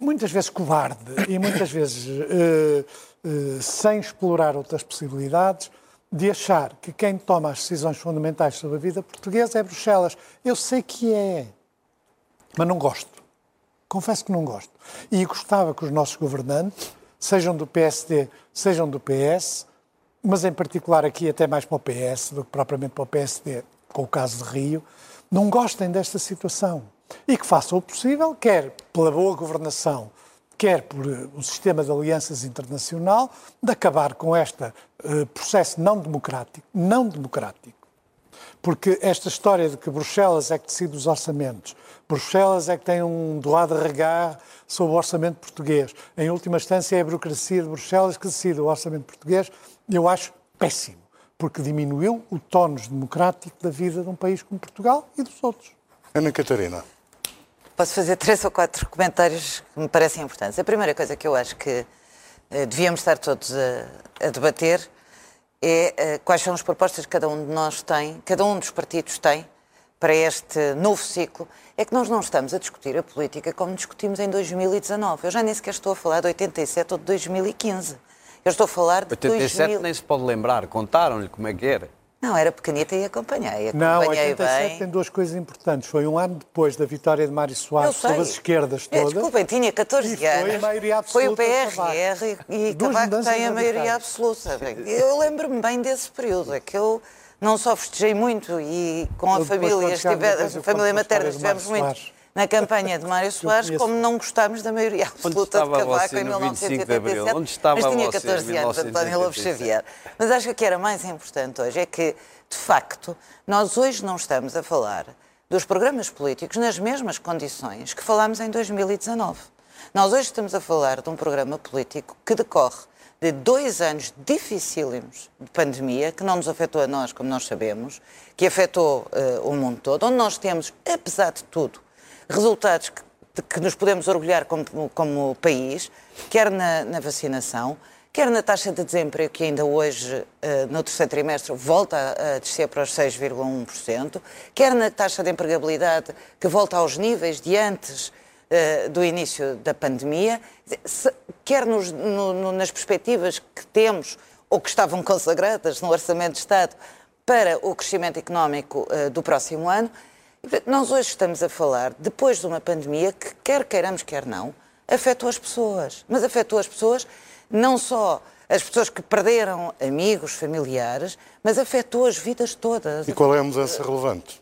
muitas vezes covarde e muitas vezes eh, eh, sem explorar outras possibilidades, de achar que quem toma as decisões fundamentais sobre a vida portuguesa é Bruxelas. Eu sei que é, mas não gosto. Confesso que não gosto. E gostava que os nossos governantes, sejam do PSD, sejam do PS, mas em particular aqui até mais para o PS do que propriamente para o PSD, com o caso de Rio, não gostem desta situação. E que façam o possível, quer pela boa governação, quer por eh, um sistema de alianças internacional, de acabar com este eh, processo não democrático, não democrático, porque esta história de que Bruxelas é que decide os orçamentos, Bruxelas é que tem um doado regar sobre o orçamento português, em última instância é a burocracia de Bruxelas que decide o orçamento português, eu acho péssimo, porque diminuiu o tónus democrático da vida de um país como Portugal e dos outros. Ana Catarina, Posso fazer três ou quatro comentários que me parecem importantes. A primeira coisa que eu acho que eh, devíamos estar todos a, a debater é eh, quais são as propostas que cada um de nós tem, cada um dos partidos tem para este novo ciclo. É que nós não estamos a discutir a política como discutimos em 2019. Eu já nem sequer estou a falar de 87 ou de 2015. Eu estou a falar de 87 2000. nem se pode lembrar, contaram-lhe como é que era. Não, era pequenita e acompanhei. Não, Acompanhei 87 bem. tem duas coisas importantes. Foi um ano depois da vitória de Mário Soares sobre as esquerdas É, todas. Desculpem, tinha 14 E foi anos. a maioria Foi o absoluta PRR e, e Cavaco tem a maioria radicais. absoluta. Eu lembro-me bem desse período. É que eu não só festejei muito e com a Eu família, estive- a família materna, estivemos muito na campanha de Mário Soares, como não gostámos da maioria absoluta de Cavaco em no 25 de Abril? 1987. Onde estava mas tinha você em 14 anos, António Lobo 1987? Xavier. Mas acho que o que era mais importante hoje é que, de facto, nós hoje não estamos a falar dos programas políticos nas mesmas condições que falámos em 2019. Nós hoje estamos a falar de um programa político que decorre de dois anos dificílimos de pandemia, que não nos afetou a nós, como nós sabemos, que afetou eh, o mundo todo, onde nós temos, apesar de tudo, resultados que, de que nos podemos orgulhar como, como país, quer na, na vacinação, quer na taxa de desemprego, que ainda hoje, eh, no terceiro trimestre, volta a, a descer para os 6,1%, quer na taxa de empregabilidade, que volta aos níveis de antes eh, do início da pandemia, se- quer nos- no- no- nas perspectivas que temos ou que estavam consagradas no Orçamento de Estado para o crescimento económico eh, do próximo ano. Nós hoje estamos a falar, depois de uma pandemia que, quer queiramos, quer não, afetou as pessoas. Mas afetou as pessoas, não só as pessoas que perderam amigos, familiares, mas afetou as vidas todas. e qual é a mudança relevante?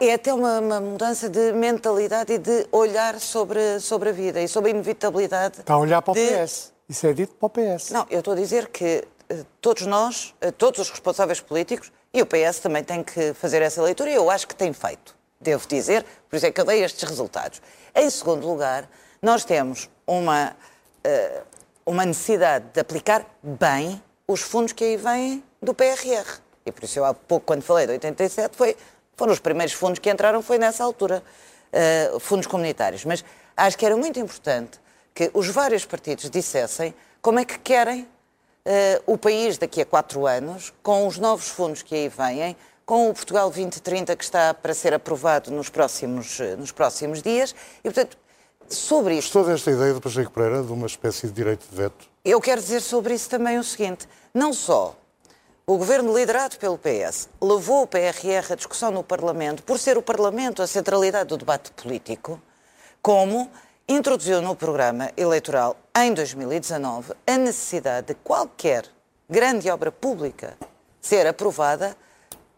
É até uma, uma mudança de mentalidade e de olhar sobre, sobre a vida e sobre a inevitabilidade. Está a olhar para o de- PS. Isso é dito para o PS. Não, eu estou a dizer que eh, todos nós, eh, todos os responsáveis políticos, e o PS também tem que fazer essa leitura, e eu acho que tem feito, devo dizer, por isso é que eu dei estes resultados. Em segundo lugar, nós temos uma, eh, uma necessidade de aplicar bem os fundos que aí vêm do PRR. E por isso eu há pouco, quando falei de 87, foi, foram os primeiros fundos que entraram, foi nessa altura, eh, fundos comunitários. Mas acho que era muito importante que os vários partidos dissessem como é que querem uh, o país daqui a quatro anos, com os novos fundos que aí vêm, com o Portugal 2030 que está para ser aprovado nos próximos, uh, nos próximos dias. E, portanto, sobre isto. Gostou desta ideia do Pacheco Pereira, de uma espécie de direito de veto? Eu quero dizer sobre isso também o seguinte: não só o governo liderado pelo PS levou o PRR à discussão no Parlamento, por ser o Parlamento a centralidade do debate político, como introduziu no programa eleitoral em 2019 a necessidade de qualquer grande obra pública ser aprovada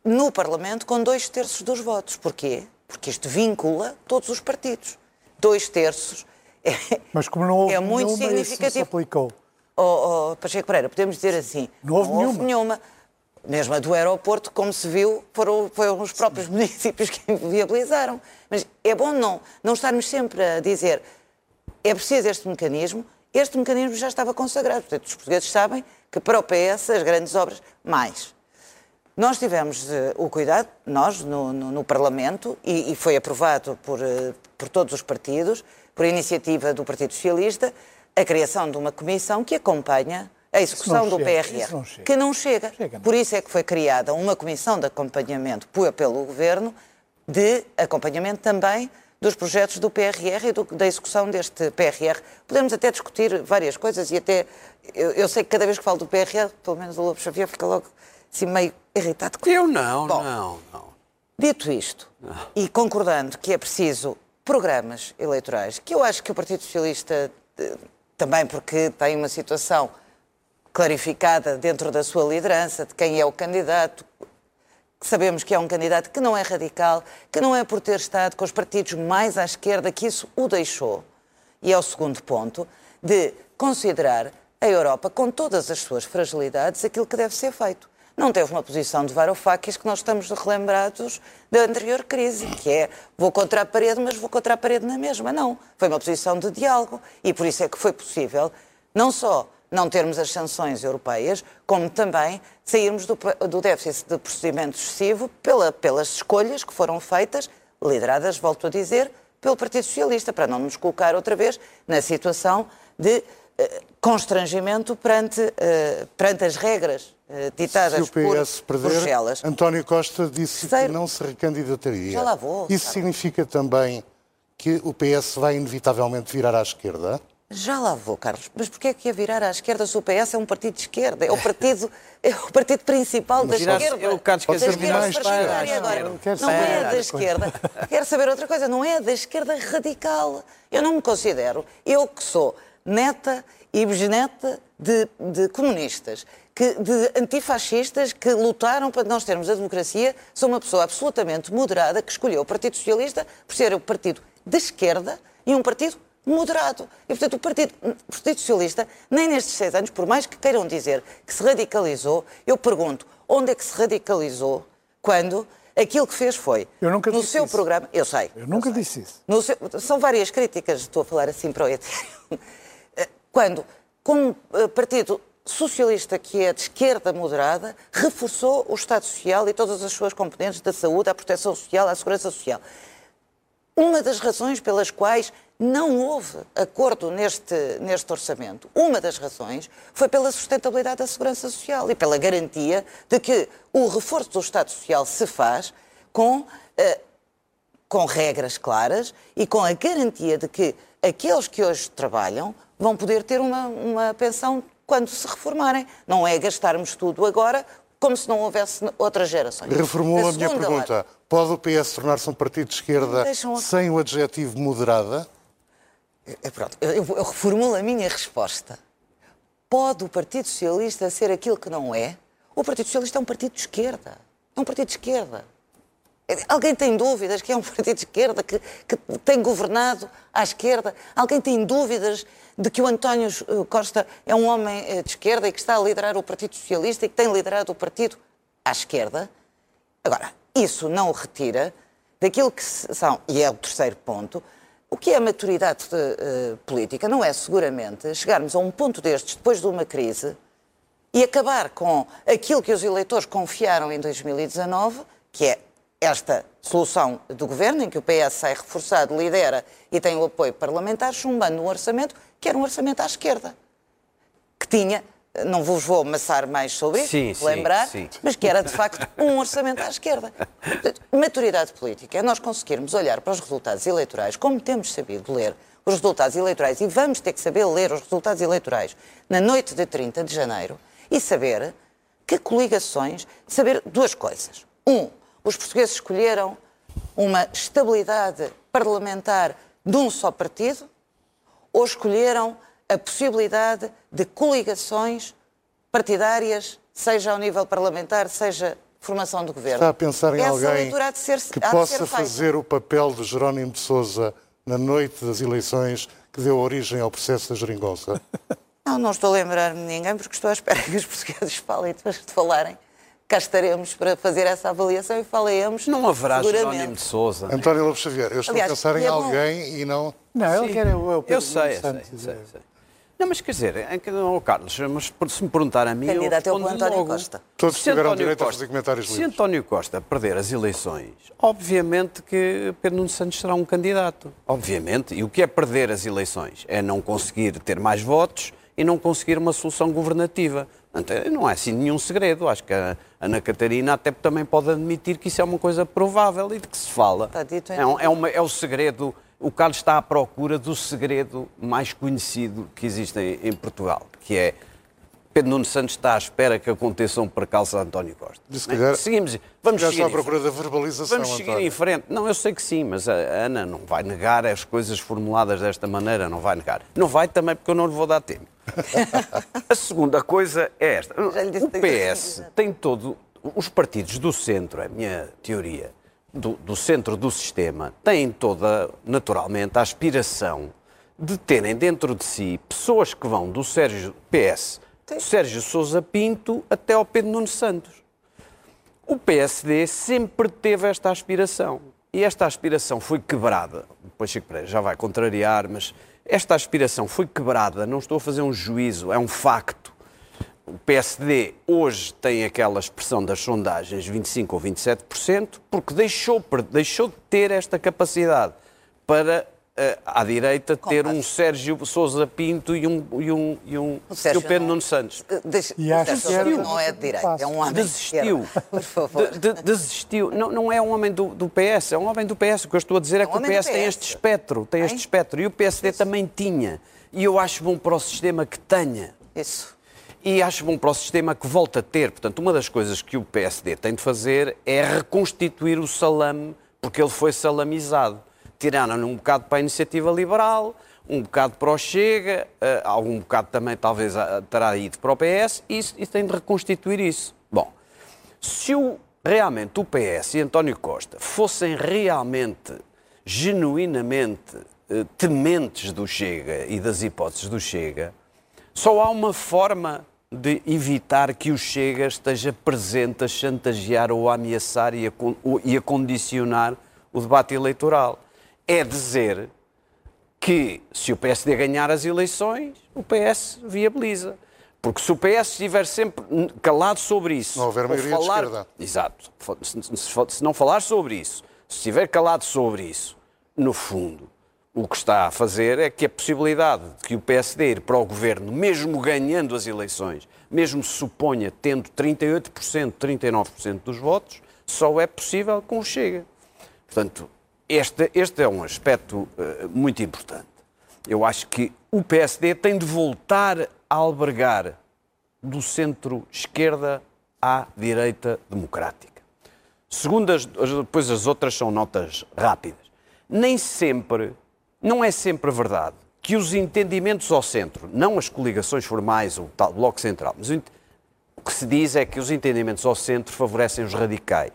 no Parlamento com dois terços dos votos. Porquê? Porque isto vincula todos os partidos. Dois terços é, Mas como não houve é muito nenhuma, significativo. isso se aplicou. Oh, oh, Pacheco Pereira, podemos dizer assim, Não houve nenhuma. nenhuma. Mesmo a do aeroporto, como se viu, foram, foram os próprios municípios que viabilizaram. Mas é bom não, não estarmos sempre a dizer é preciso este mecanismo. Este mecanismo já estava consagrado. Portanto, os portugueses sabem que para o PS as grandes obras, mais. Nós tivemos uh, o cuidado, nós, no, no, no Parlamento, e, e, foi aprovado por, uh, por todos os partidos, por iniciativa do Partido Socialista, a criação de uma comissão que acompanha a execução do chega, PRR, não que não chega. Chega, não. Por isso é que foi criada uma comissão de acompanhamento pelo Governo, de acompanhamento também dos projetos do PRR e do, da execução deste PRR. Podemos até discutir várias coisas e até. Eu, eu, sei que cada vez que falo do PRR, pelo menos o Lobo Xavier fica logo assim meio irritado com Eu não, Bom, não, não. Dito isto, e concordando que é preciso programas eleitorais, que eu acho que o Partido Socialista, eh, também porque tem uma situação clarificada dentro da sua liderança, de quem é o candidato, sabemos que é um candidato que não é radical, que não é por ter estado com os partidos mais à esquerda que isso o deixou. E é o segundo ponto, de considerar a Europa, com todas as suas fragilidades, aquilo que deve ser feito. Não teve uma posição de varofaquias que nós estamos relembrados da anterior crise, que é vou contra a parede, mas vou contra a parede na mesma. Não. Foi uma posição de diálogo e por isso é que foi possível não só não termos as sanções europeias, como também sairmos do, do déficit de procedimento excessivo pela, pelas escolhas que foram feitas, lideradas, volto a dizer, pelo Partido Socialista, para não nos colocar outra vez na situação de eh, constrangimento perante, eh, perante as regras eh, ditadas Se o PS por perder, Bruxelas. António Costa disse Sei- que não se recandidataria. Já lá vou, Isso sabe. significa também que o PS vai inevitavelmente virar à esquerda? Já lá vou, Carlos. Mas porquê é que ia virar à esquerda se o PS é um partido de esquerda? É o partido, é o partido principal da virar- esquerda. o Carlos quer Da dizer esquerda mais agora. Quero Não saber é da esquerda. Quero saber outra coisa. Não é da esquerda radical. Eu não me considero, eu que sou neta e bisneta de, de comunistas, que, de antifascistas que lutaram para nós termos a democracia, sou uma pessoa absolutamente moderada que escolheu o Partido Socialista por ser o partido de esquerda e um partido moderado. E, portanto, o Partido, o partido Socialista, nem nestes seis anos, por mais que queiram dizer que se radicalizou, eu pergunto, onde é que se radicalizou quando aquilo que fez foi, Eu nunca no disse seu isso. programa, eu sei, Eu nunca sei. disse isso. Seu- são várias críticas, estou a falar assim para o Ethereum. Eh, Quando, como eh, partido socialista que é de esquerda moderada, reforçou o Estado Social e todas as suas componentes da saúde, à proteção social, à segurança social. Uma das razões pelas quais não houve acordo neste, neste orçamento, uma das razões foi pela sustentabilidade da segurança social e pela garantia de que o reforço do Estado Social se faz com eh, com regras claras e com a garantia de que aqueles que hoje trabalham vão poder ter uma, uma pensão quando se reformarem. Não é gastarmos tudo agora como se não houvesse outras gerações. Reformulo a minha pergunta. Pode o PS tornar-se um partido de esquerda sem o adjetivo moderada? É, pronto, eu, eu- reformulo a minha resposta. Pode o Partido Socialista ser aquilo que não é? O Partido Socialista é um partido de esquerda. É um partido de esquerda. É, Alguém tem dúvidas que é um partido de esquerda, que, que tem governado à esquerda? Alguém tem dúvidas de que o António Costa é um homem eh, de esquerda e que está a liderar o Partido Socialista e que tem liderado o partido à esquerda? Agora, isso não o retira daquilo que são, e é o terceiro ponto, o que é a maturidade eh, política? Não é seguramente chegarmos a um ponto destes depois de uma crise e acabar com aquilo que os eleitores confiaram em 2019, que é esta solução do governo, em que o PS sai reforçado, lidera e tem o apoio parlamentar, chumbando um orçamento que era um orçamento à esquerda, que tinha, não vos vou amassar mais sobre isso, Sim, sim, lembrar, sim. mas que era de facto um orçamento à esquerda. Maturidade política é nós conseguirmos olhar para os resultados eleitorais, como temos sabido ler os resultados eleitorais, e vamos ter que saber ler os resultados eleitorais na noite de 30 de janeiro, e saber que coligações, saber duas coisas. Um, os portugueses escolheram uma estabilidade parlamentar de um só partido, ou escolheram a possibilidade de coligações partidárias, seja ao nível parlamentar, seja formação do governo. Está a pensar em Essa alguém leitura há de ser, que possa fazer o papel de Jerónimo de Sousa na noite das eleições que deu origem ao processo da geringonça? Não, não estou a lembrar-me de ninguém, porque estou à espera que os portugueses falem, depois de falarem. Cá estaremos para fazer essa avaliação e falaremos Não haverá. Jerónimo de Sousa. António Lopes Xavier, eu estou Aliás, a pensar em é alguém e não... Não, ele Sim. quer é o, é o Pedro Eu sei, Nuno eu sei, Santos, sei, é. sei. Não, mas quer dizer, é oh, Carlos, mas se me perguntar a mim. eu Candidato é o António logo. Costa. Todos Se tiveram António direito a Costa- fazer comentários Se livres. António Costa perder as eleições, obviamente que Pedro Nuno Santos será um candidato. Obviamente. E o que é perder as eleições? É não conseguir ter mais votos e não conseguir uma solução governativa. Portanto, não é assim nenhum segredo. Acho que a Ana Catarina até também pode admitir que isso é uma coisa provável e de que se fala. Está dito, é, é, uma- é o segredo. O Carlos está à procura do segredo mais conhecido que existe em, em Portugal, que é Pedro Nuno Santos está à espera que aconteça um percalço a António Costa. Se calhar- Seguimos, vamos seguir está à procura da verbalização, Vamos seguir António. em frente. Não, eu sei que sim, mas a Ana não vai negar as coisas formuladas desta maneira, não vai negar. Não vai também porque eu não lhe vou dar tempo. a segunda coisa é esta. O PS tem todo. Os partidos do centro, é a minha teoria, do, do centro do sistema, têm toda, naturalmente, a aspiração de terem dentro de si pessoas que vão do Sérgio PS, do Sérgio Sousa Pinto até ao Pedro Nuno Santos. O PSD sempre teve esta aspiração. E esta aspiração foi quebrada. Depois Chico Pereira já vai contrariar, mas esta aspiração foi quebrada. Não estou a fazer um juízo, é um facto. O PSD hoje tem aquela expressão das sondagens 25 ou 27%, porque deixou, deixou de ter esta capacidade para, eh, à direita, ter um Sérgio Sousa Pinto e um, e um, e um, O e Sérgio um Pedro não- Nuno Santos. Deixa, E acho era não é de direita, é um homem de Desistiu. Por favor. De- de- desistiu. Não, não é um homem do, do PS, é um homem do PS. O que eu estou a dizer é, É um que o do PS tem PS. este espectro, tem este Tem? espectro. E o PSD também tinha. E eu acho bom para o sistema que tenha. Isso. E acho bom para o sistema que volta a ter. Portanto, uma das coisas que o PSD tem de fazer é reconstituir o salame, porque ele foi salamizado. Tiraram-lhe um bocado para a iniciativa liberal, um bocado para o Chega, eh, algum bocado também talvez terá ido para o PS, e, e tem de reconstituir isso. Bom, se o, realmente o PS e António Costa fossem realmente, genuinamente eh, tementes do Chega e das hipóteses do Chega, só há uma forma de evitar que o Chega esteja presente a chantagear ou a ameaçar e a, e a condicionar o debate eleitoral. É dizer que se o PSD ganhar as eleições, o PS viabiliza. Porque se o PS estiver sempre calado sobre isso, Não houver ou maioria de falar, esquerda. Exato. Se, se- se não falar sobre isso, se estiver calado sobre isso, no fundo, o que está a fazer é que a possibilidade de que o PSD ir para o governo, mesmo ganhando as eleições, mesmo se suponha tendo 38%, 39% dos votos, só é possível com o Chega. Portanto, este, este é um aspecto eh, muito importante. Eu acho que o PSD tem de voltar a albergar do centro-esquerda à direita democrática. Segundo as- depois as outras são notas rápidas. Nem sempre, não é sempre verdade que os entendimentos ao centro, não as coligações formais, o tal bloco central, mas o que se diz é que os entendimentos ao centro favorecem os radicais,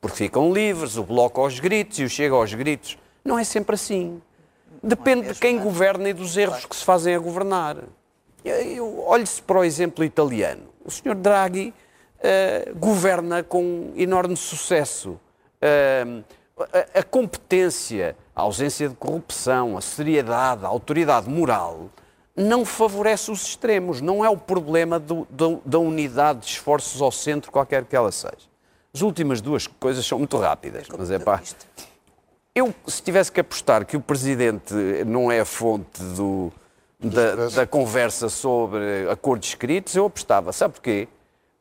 porque ficam livres, o bloco aos gritos e o chega aos gritos. Não é sempre assim. Depende de quem governa e dos erros que se fazem a governar. Olhe-se para o exemplo italiano. O Sr. Draghi eh, governa com enorme sucesso. Eh, a, a competência, a ausência de corrupção, a seriedade, a autoridade moral não favorece os extremos. Não é o problema do- do- da unidade de esforços ao centro, qualquer que ela seja. As últimas duas coisas são muito rápidas, mas é pá. Eu, se tivesse que apostar que o Presidente não é a fonte do, da, da conversa sobre acordos escritos, eu apostava. Sabe porquê?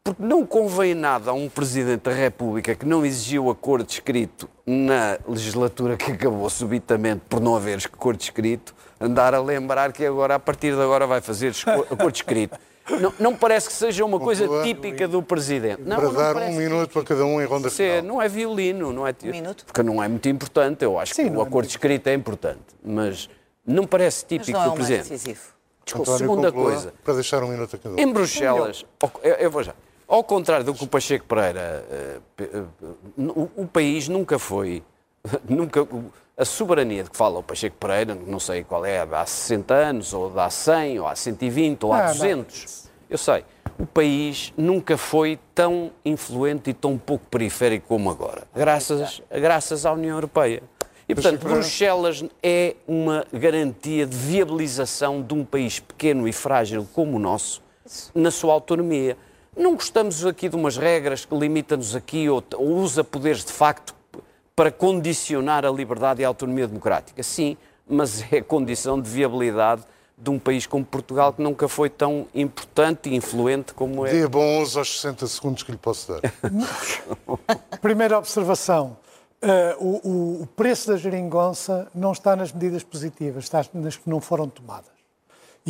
Porque não convém nada a um Presidente da República que não exigiu acordo escrito na legislatura que acabou subitamente por não haver acordo escrito, andar a lembrar que agora, a partir de agora, vai fazer acordo escrito. Não, não parece que seja uma coisa típica do Presidente. Não, Para não dar um minuto a cada um em ronda Isso é- final. não é violino, não é? minuto? Porque não é muito importante. Eu acho Sim, que o é acordo muito escrito é importante, mas não parece Mas típico não é do mais Presidente. decisivo. Desculpa, António, segunda conclua, coisa. Para deixar um minuto a cada um. Em Bruxelas, eu, eu vou já. Ao contrário do que o Pacheco Pereira, eh, eh, o, o país nunca foi, nunca, a soberania de que fala o Pacheco Pereira, não sei qual é, há 60 anos, ou há 100, ou há 120, ou há Ah, não. 200, eu sei. O país nunca foi tão influente e tão pouco periférico como agora, graças, graças à União Europeia. E, portanto. Bruxelas é uma garantia de viabilização de um país pequeno e frágil como o nosso, na sua autonomia. Não gostamos aqui de umas regras que limitam-nos aqui ou, ou usa poderes de facto para condicionar a liberdade e a autonomia democrática. Sim, mas é condição de viabilidade de um país como Portugal que nunca foi tão importante e influente como é. Dia bom aos 60 segundos que lhe posso dar. Primeira observação. o, o- o preço da geringonça não está nas medidas positivas, está nas que não foram tomadas.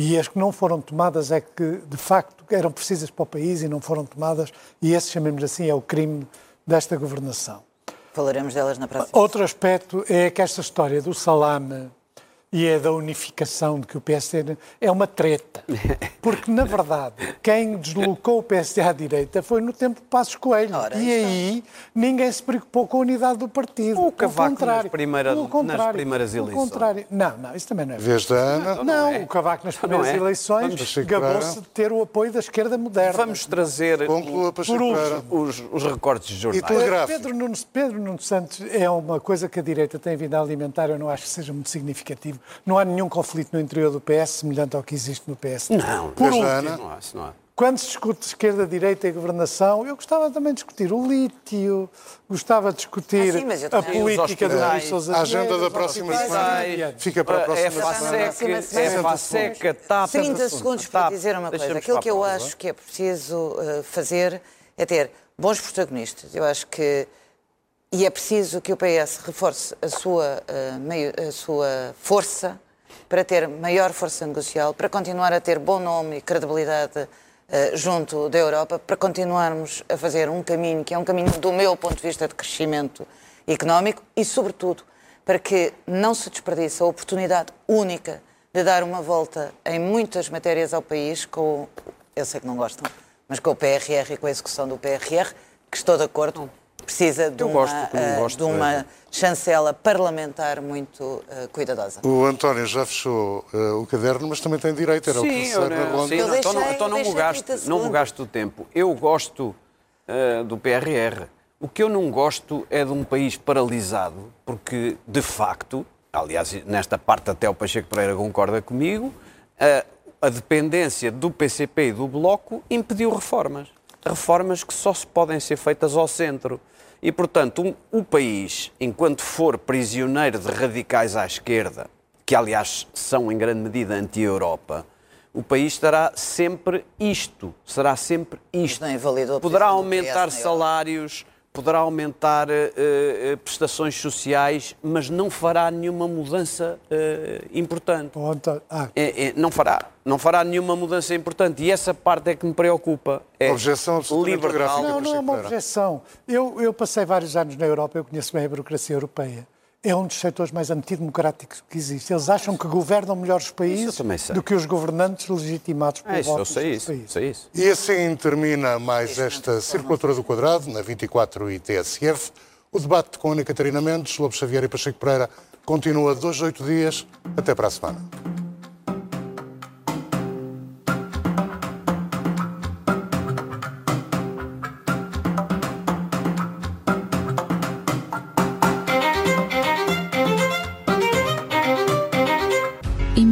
E as que não foram tomadas é que, de facto, eram precisas para o país e não foram tomadas, e esse, chamemos assim, é o crime desta governação. Falaremos delas na próxima. Outro aspecto é que esta história do salame e é da unificação de que o PSD é uma treta. Porque, na verdade, quem deslocou o PSD à direita foi no tempo de Passos Coelho. Ora, e está. aí ninguém se preocupou com a unidade do partido. O Cavaco nas contrário. primeira- Pelo nas contrário. primeiras eleições. contrário. Não, não, isso também não é Vez da Ana. não, é. o Cavaco nas Não primeiras é. eleições gabou-se de ter o apoio da esquerda moderna. Vamos trazer Conclua, Por os, os recortes de E jornais. telegráfico. Pedro Nuno, Pedro Nuno Santos é uma coisa que a direita tem vindo a alimentar, eu não acho que seja muito significativo. Não há nenhum conflito no interior do PS semelhante ao que existe no PS. Não, Por último, Ana. não há, não há. quando se discute esquerda-direita e governação, eu gostava também de discutir o lítio, gostava de discutir Ah, sim, a política do hospitais. Luís Sousa A agenda da próxima semana fica para a próxima é semana. é semana. faseca, TAP. 30 segundos para dizer uma coisa. Aquilo que eu acho que é preciso eh, fazer é ter bons protagonistas. Eu acho que. E é preciso que o PS reforce a sua, eh, a sua força para ter maior força negocial, para continuar a ter bom nome e credibilidade eh, junto da Europa, para continuarmos a fazer um caminho que é um caminho, do meu ponto de vista, de crescimento económico e, sobretudo, para que não se desperdice a oportunidade única de dar uma volta em muitas matérias ao país com, eu sei que não gostam, mas com o PRR e com a execução do PRR, que estou de acordo, precisa de Eu uma, gosto, que eh, gosto, de uma chancela parlamentar muito eh, cuidadosa. O António já fechou eh, o caderno, mas também tem direito, era o Sim, terceiro eu, na não- ronda. sim, não, então, não, deixei- então não, me gasto, 30 não me gasto o tempo. Eu gosto eh, do PRR. O que eu não gosto é de um país paralisado, porque, de facto, aliás, nesta parte até o Pacheco Pereira concorda comigo, a dependência do PCP e do Bloco impediu reformas. Reformas que só se podem ser feitas ao centro. E, portanto, um- o país, enquanto for prisioneiro de radicais à esquerda, que aliás são em grande medida anti-Europa, o país estará sempre isto, será sempre isto. Poderá aumentar salários, poderá aumentar eh, prestações sociais, mas não fará nenhuma mudança eh, importante. Ah, É, é, não fará, não fará nenhuma mudança importante. E essa parte é que me preocupa. É Objeção gráfica. Não, não é uma objeção. Eu, eu passei vários anos na Europa, eu conheço bem a burocracia europeia. É um dos setores mais antidemocráticos que existe. Eles acham que governam melhor os países do que os governantes legitimados pelo É isso, voto eu sei isso, países. sei isso. E assim termina mais esta Circulatura do Quadrado, na 24 e TSF. O debate com Ana Catarina Mendes, Lobo Xavier e Pacheco Pereira continua dois, oito dias. Até para a semana.